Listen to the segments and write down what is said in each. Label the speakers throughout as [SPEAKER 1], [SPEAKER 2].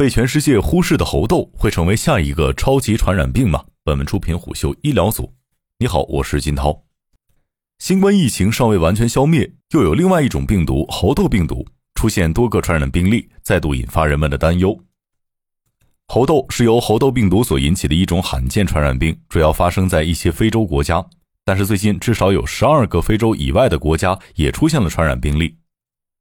[SPEAKER 1] 被全世界忽视的猴痘会成为下一个超级传染病吗？本文出品虎嗅医疗组。你好，我是金涛。新冠疫情尚未完全消灭，又有另外一种病毒——猴痘病毒出现多个传染病例，再度引发人们的担忧。猴痘是由猴痘病毒所引起的一种罕见传染病，主要发生在一些非洲国家。但是最近至少有十二个非洲以外的国家也出现了传染病例。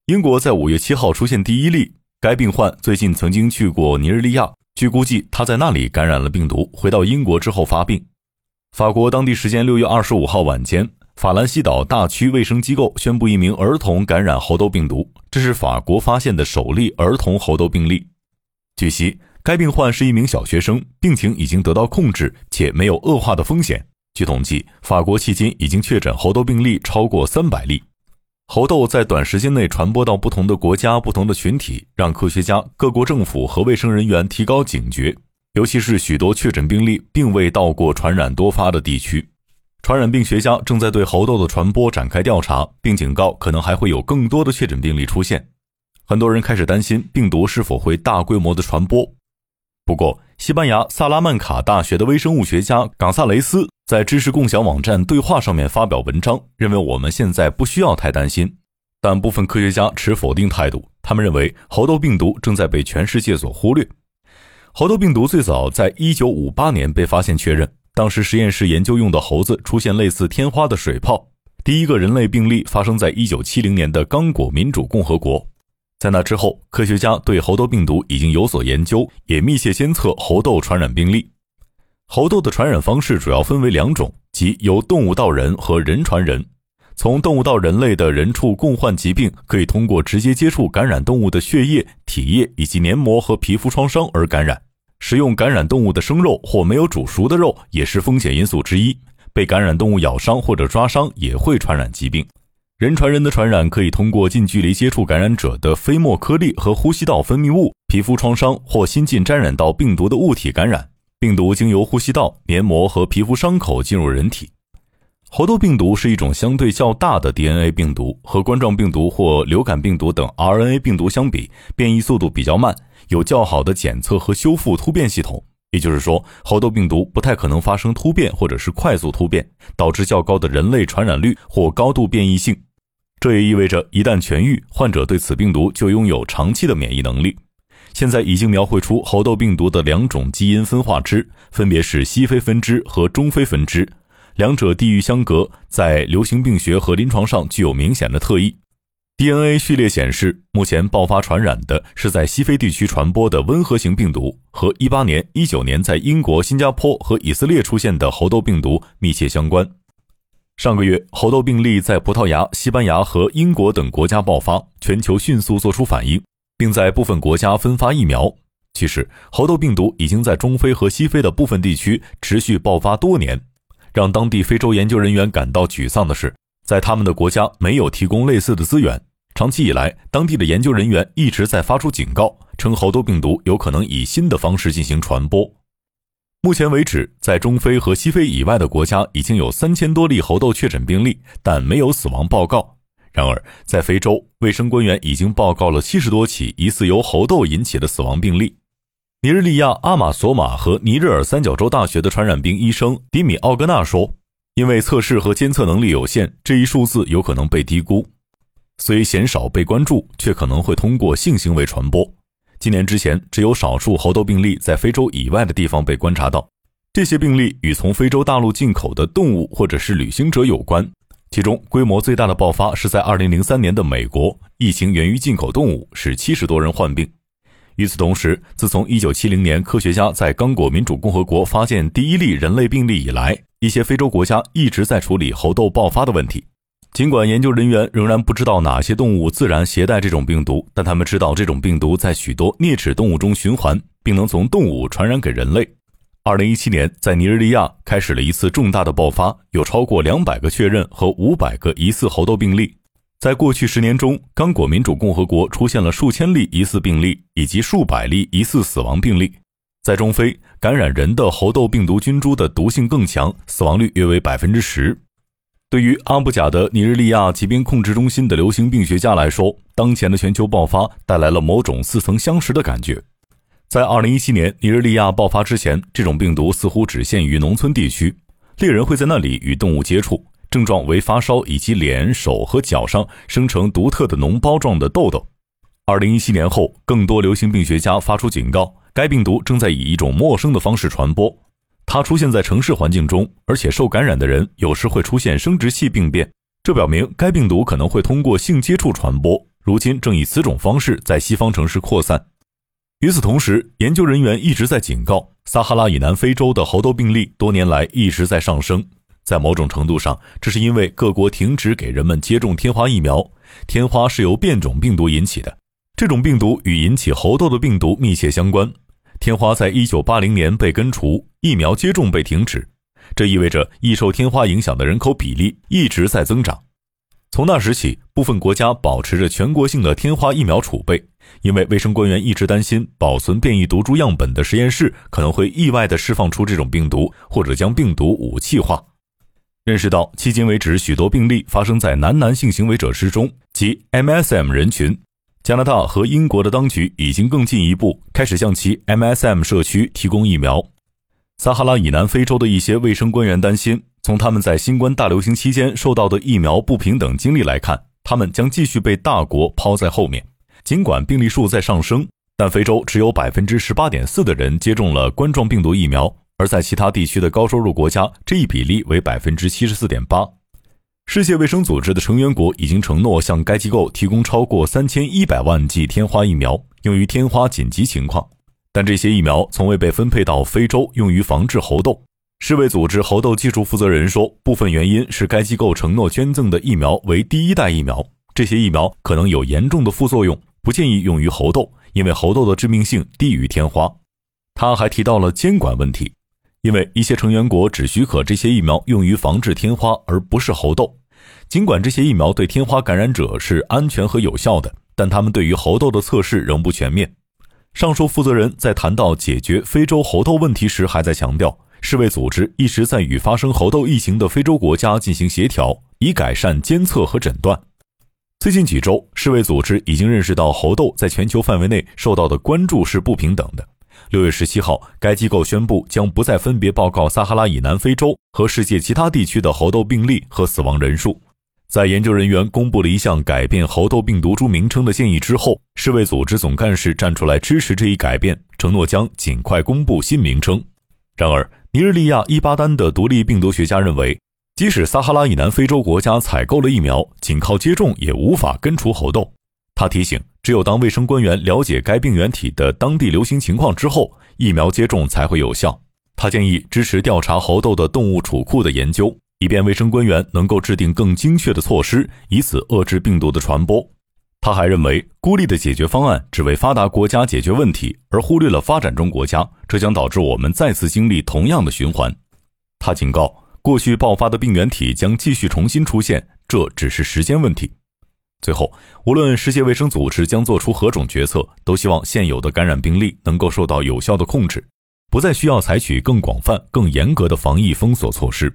[SPEAKER 1] 英国在五月七号出现第一例。该病患最近曾经去过尼日利亚，据估计他在那里感染了病毒，回到英国之后发病。法国当地时间六月二十五号晚间，法兰西岛大区卫生机构宣布一名儿童感染猴痘病毒，这是法国发现的首例儿童猴痘病例。据悉，该病患是一名小学生，病情已经得到控制，且没有恶化的风险。据统计，法国迄今已经确诊猴痘病例超过三百例。猴痘在短时间内传播到不同的国家、不同的群体，让科学家、各国政府和卫生人员提高警觉，尤其是许多确诊病例并未到过传染多发的地区。传染病学家正在对猴痘的传播展开调查，并警告可能还会有更多的确诊病例出现。很多人开始担心病毒是否会大规模的传播。不过，西班牙萨拉曼卡大学的微生物学家冈萨雷斯。在知识共享网站对话上面发表文章，认为我们现在不需要太担心，但部分科学家持否定态度。他们认为猴痘病毒正在被全世界所忽略。猴痘病毒最早在一九五八年被发现确认，当时实验室研究用的猴子出现类似天花的水泡。第一个人类病例发生在一九七零年的刚果民主共和国。在那之后，科学家对猴痘病毒已经有所研究，也密切监测猴痘传染病例。猴痘的传染方式主要分为两种，即由动物到人和人传人。从动物到人类的人畜共患疾病，可以通过直接接触感染动物的血液、体液以及黏膜和皮肤创伤而感染。食用感染动物的生肉或没有煮熟的肉也是风险因素之一。被感染动物咬伤或者抓伤也会传染疾病。人传人的传染可以通过近距离接触感染者的飞沫颗粒和呼吸道分泌物、皮肤创伤或新近沾染到病毒的物体感染。病毒经由呼吸道、黏膜和皮肤伤口进入人体。猴痘病毒是一种相对较大的 DNA 病毒，和冠状病毒或流感病毒等 RNA 病毒相比，变异速度比较慢，有较好的检测和修复突变系统。也就是说，猴痘病毒不太可能发生突变或者是快速突变，导致较高的人类传染率或高度变异性。这也意味着，一旦痊愈，患者对此病毒就拥有长期的免疫能力。现在已经描绘出猴痘病毒的两种基因分化支，分别是西非分支和中非分支，两者地域相隔，在流行病学和临床上具有明显的特异。DNA 序列显示，目前爆发传染的是在西非地区传播的温和型病毒，和18年、19年在英国、新加坡和以色列出现的猴痘病毒密切相关。上个月，猴痘病例在葡萄牙、西班牙和英国等国家爆发，全球迅速做出反应。并在部分国家分发疫苗。其实，猴痘病毒已经在中非和西非的部分地区持续爆发多年。让当地非洲研究人员感到沮丧的是，在他们的国家没有提供类似的资源。长期以来，当地的研究人员一直在发出警告，称猴痘病毒有可能以新的方式进行传播。目前为止，在中非和西非以外的国家已经有三千多例猴痘确诊病例，但没有死亡报告。然而，在非洲，卫生官员已经报告了七十多起疑似由猴痘引起的死亡病例。尼日利亚阿马索马和尼日尔三角洲大学的传染病医生迪米奥戈纳说：“因为测试和监测能力有限，这一数字有可能被低估。虽鲜少被关注，却可能会通过性行为传播。今年之前，只有少数猴痘病例在非洲以外的地方被观察到，这些病例与从非洲大陆进口的动物或者是旅行者有关。”其中规模最大的爆发是在2003年的美国，疫情源于进口动物，使七十多人患病。与此同时，自从1970年科学家在刚果民主共和国发现第一例人类病例以来，一些非洲国家一直在处理猴痘爆发的问题。尽管研究人员仍然不知道哪些动物自然携带这种病毒，但他们知道这种病毒在许多啮齿动物中循环，并能从动物传染给人类。二零一七年，在尼日利亚开始了一次重大的爆发，有超过两百个确认和五百个疑似猴痘病例。在过去十年中，刚果民主共和国出现了数千例疑似病例以及数百例疑似死亡病例。在中非，感染人的猴痘病毒菌株的毒性更强，死亡率约为百分之十。对于阿布贾的尼日利亚疾病控制中心的流行病学家来说，当前的全球爆发带来了某种似曾相识的感觉。在2017年尼日利亚爆发之前，这种病毒似乎只限于农村地区，猎人会在那里与动物接触，症状为发烧以及脸、手和脚上生成独特的脓包状的痘痘。2017年后，更多流行病学家发出警告，该病毒正在以一种陌生的方式传播。它出现在城市环境中，而且受感染的人有时会出现生殖器病变，这表明该病毒可能会通过性接触传播。如今正以此种方式在西方城市扩散。与此同时，研究人员一直在警告，撒哈拉以南非洲的猴痘病例多年来一直在上升。在某种程度上，这是因为各国停止给人们接种天花疫苗。天花是由变种病毒引起的，这种病毒与引起猴痘的病毒密切相关。天花在一九八零年被根除，疫苗接种被停止，这意味着易受天花影响的人口比例一直在增长。从那时起，部分国家保持着全国性的天花疫苗储备，因为卫生官员一直担心保存变异毒株样本的实验室可能会意外地释放出这种病毒，或者将病毒武器化。认识到迄今为止许多病例发生在男男性行为者之中，即 MSM 人群，加拿大和英国的当局已经更进一步，开始向其 MSM 社区提供疫苗。撒哈拉以南非洲的一些卫生官员担心。从他们在新冠大流行期间受到的疫苗不平等经历来看，他们将继续被大国抛在后面。尽管病例数在上升，但非洲只有百分之十八点四的人接种了冠状病毒疫苗，而在其他地区的高收入国家，这一比例为百分之七十四点八。世界卫生组织的成员国已经承诺向该机构提供超过三千一百万剂天花疫苗，用于天花紧急情况。但这些疫苗从未被分配到非洲，用于防治猴痘。世卫组织猴痘技术负责人说，部分原因是该机构承诺捐赠的疫苗为第一代疫苗，这些疫苗可能有严重的副作用，不建议用于猴痘，因为猴痘的致命性低于天花。他还提到了监管问题，因为一些成员国只许可这些疫苗用于防治天花，而不是猴痘。尽管这些疫苗对天花感染者是安全和有效的，但他们对于猴痘的测试仍不全面。上述负责人在谈到解决非洲猴痘问题时，还在强调。世卫组织一直在与发生猴痘疫情的非洲国家进行协调，以改善监测和诊断。最近几周，世卫组织已经认识到猴痘在全球范围内受到的关注是不平等的。六月十七号，该机构宣布将不再分别报告撒哈拉以南非洲和世界其他地区的猴痘病例和死亡人数。在研究人员公布了一项改变猴痘病毒株名称的建议之后，世卫组织总干事站出来支持这一改变，承诺将尽快公布新名称。然而，尼日利亚伊巴丹的独立病毒学家认为，即使撒哈拉以南非洲国家采购了疫苗，仅靠接种也无法根除猴痘。他提醒，只有当卫生官员了解该病原体的当地流行情况之后，疫苗接种才会有效。他建议支持调查猴痘的动物储库的研究，以便卫生官员能够制定更精确的措施，以此遏制病毒的传播。他还认为，孤立的解决方案只为发达国家解决问题，而忽略了发展中国家，这将导致我们再次经历同样的循环。他警告，过去爆发的病原体将继续重新出现，这只是时间问题。最后，无论世界卫生组织将做出何种决策，都希望现有的感染病例能够受到有效的控制，不再需要采取更广泛、更严格的防疫封锁措施。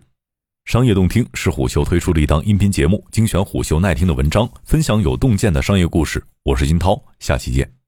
[SPEAKER 1] 商业洞听是虎嗅推出的一档音频节目，精选虎嗅耐听的文章，分享有洞见的商业故事。我是金涛，下期见。